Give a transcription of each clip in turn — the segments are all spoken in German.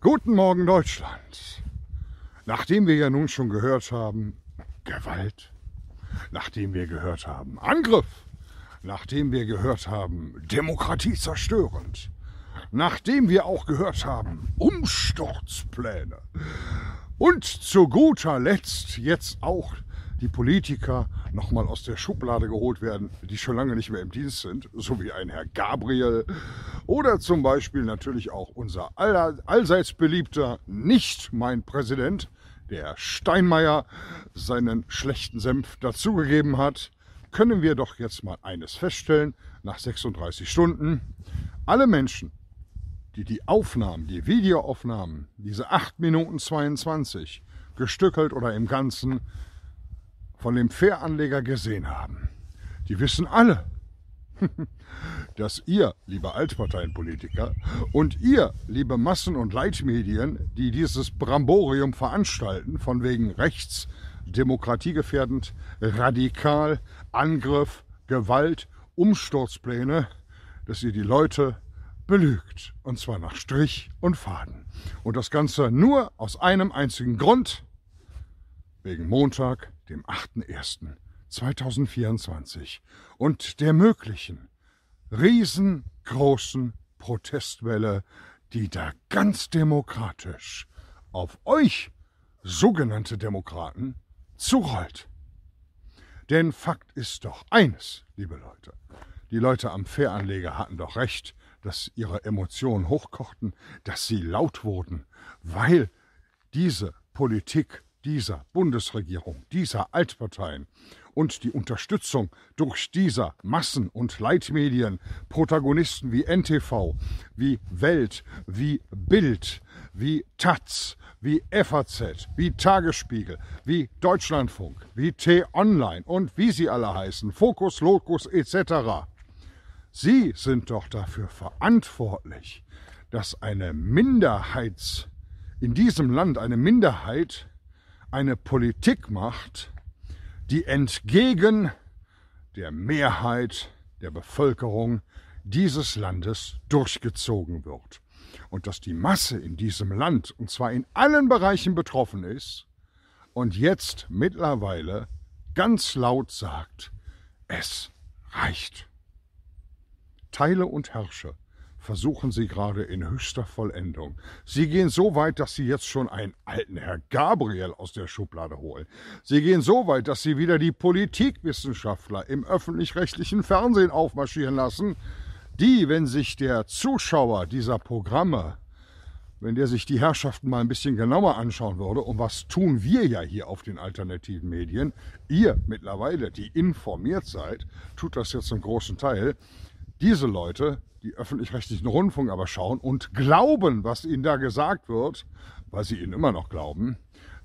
Guten Morgen Deutschland. Nachdem wir ja nun schon gehört haben, Gewalt, nachdem wir gehört haben, Angriff, nachdem wir gehört haben, Demokratie zerstörend, nachdem wir auch gehört haben, Umsturzpläne. Und zu guter Letzt jetzt auch die Politiker nochmal aus der Schublade geholt werden, die schon lange nicht mehr im Dienst sind, so wie ein Herr Gabriel oder zum Beispiel natürlich auch unser allseits beliebter, nicht mein Präsident, der Steinmeier, seinen schlechten Senf dazugegeben hat, können wir doch jetzt mal eines feststellen, nach 36 Stunden, alle Menschen, die die Aufnahmen, die Videoaufnahmen, diese 8 Minuten 22, gestückelt oder im Ganzen von dem Fähranleger gesehen haben, die wissen alle, dass ihr, liebe Altparteienpolitiker, und ihr, liebe Massen- und Leitmedien, die dieses Bramborium veranstalten, von wegen rechts, demokratiegefährdend, radikal, Angriff, Gewalt, Umsturzpläne, dass ihr die Leute belügt. Und zwar nach Strich und Faden. Und das Ganze nur aus einem einzigen Grund, wegen Montag, dem 8.1.2024 und der möglichen riesengroßen Protestwelle, die da ganz demokratisch auf euch, sogenannte Demokraten, zurollt. Denn Fakt ist doch eines, liebe Leute. Die Leute am Fähranleger hatten doch recht, dass ihre Emotionen hochkochten, dass sie laut wurden, weil diese Politik dieser Bundesregierung, dieser Altparteien und die Unterstützung durch dieser Massen- und Leitmedien, Protagonisten wie NTV, wie Welt, wie Bild, wie Taz, wie FAZ, wie Tagesspiegel, wie Deutschlandfunk, wie T-Online und wie sie alle heißen, Fokus, Locus etc. Sie sind doch dafür verantwortlich, dass eine Minderheits, in diesem Land eine Minderheit eine Politik macht, die entgegen der Mehrheit der Bevölkerung dieses Landes durchgezogen wird. Und dass die Masse in diesem Land, und zwar in allen Bereichen betroffen ist, und jetzt mittlerweile ganz laut sagt, es reicht. Teile und herrsche versuchen sie gerade in höchster Vollendung. Sie gehen so weit, dass sie jetzt schon einen alten Herr Gabriel aus der Schublade holen. Sie gehen so weit, dass sie wieder die Politikwissenschaftler im öffentlich-rechtlichen Fernsehen aufmarschieren lassen, die, wenn sich der Zuschauer dieser Programme wenn der sich die Herrschaften mal ein bisschen genauer anschauen würde, und was tun wir ja hier auf den alternativen Medien, ihr mittlerweile, die informiert seid, tut das jetzt zum großen Teil, diese Leute die öffentlich-rechtlichen Rundfunk aber schauen und glauben, was ihnen da gesagt wird, weil sie ihnen immer noch glauben,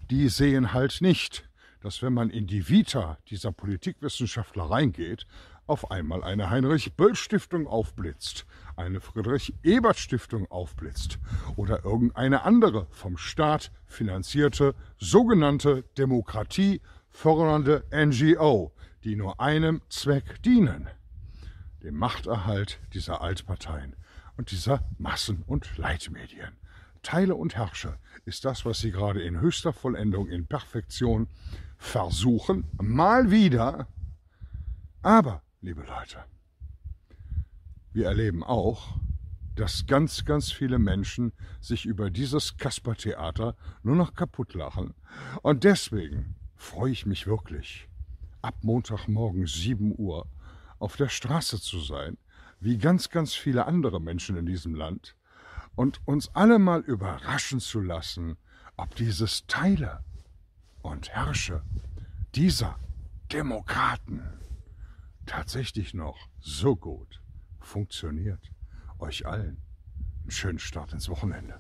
die sehen halt nicht, dass wenn man in die Vita dieser Politikwissenschaftler reingeht, auf einmal eine Heinrich-Böll-Stiftung aufblitzt, eine Friedrich-Ebert-Stiftung aufblitzt oder irgendeine andere vom Staat finanzierte sogenannte Demokratie fördernde NGO, die nur einem Zweck dienen – dem Machterhalt dieser Altparteien und dieser Massen- und Leitmedien. Teile und herrsche ist das, was sie gerade in höchster Vollendung, in Perfektion versuchen, mal wieder. Aber, liebe Leute, wir erleben auch, dass ganz, ganz viele Menschen sich über dieses Kaspertheater nur noch kaputt lachen. Und deswegen freue ich mich wirklich, ab Montagmorgen 7 Uhr auf der Straße zu sein, wie ganz, ganz viele andere Menschen in diesem Land, und uns alle mal überraschen zu lassen, ob dieses Teile und Herrsche dieser Demokraten tatsächlich noch so gut funktioniert. Euch allen einen schönen Start ins Wochenende.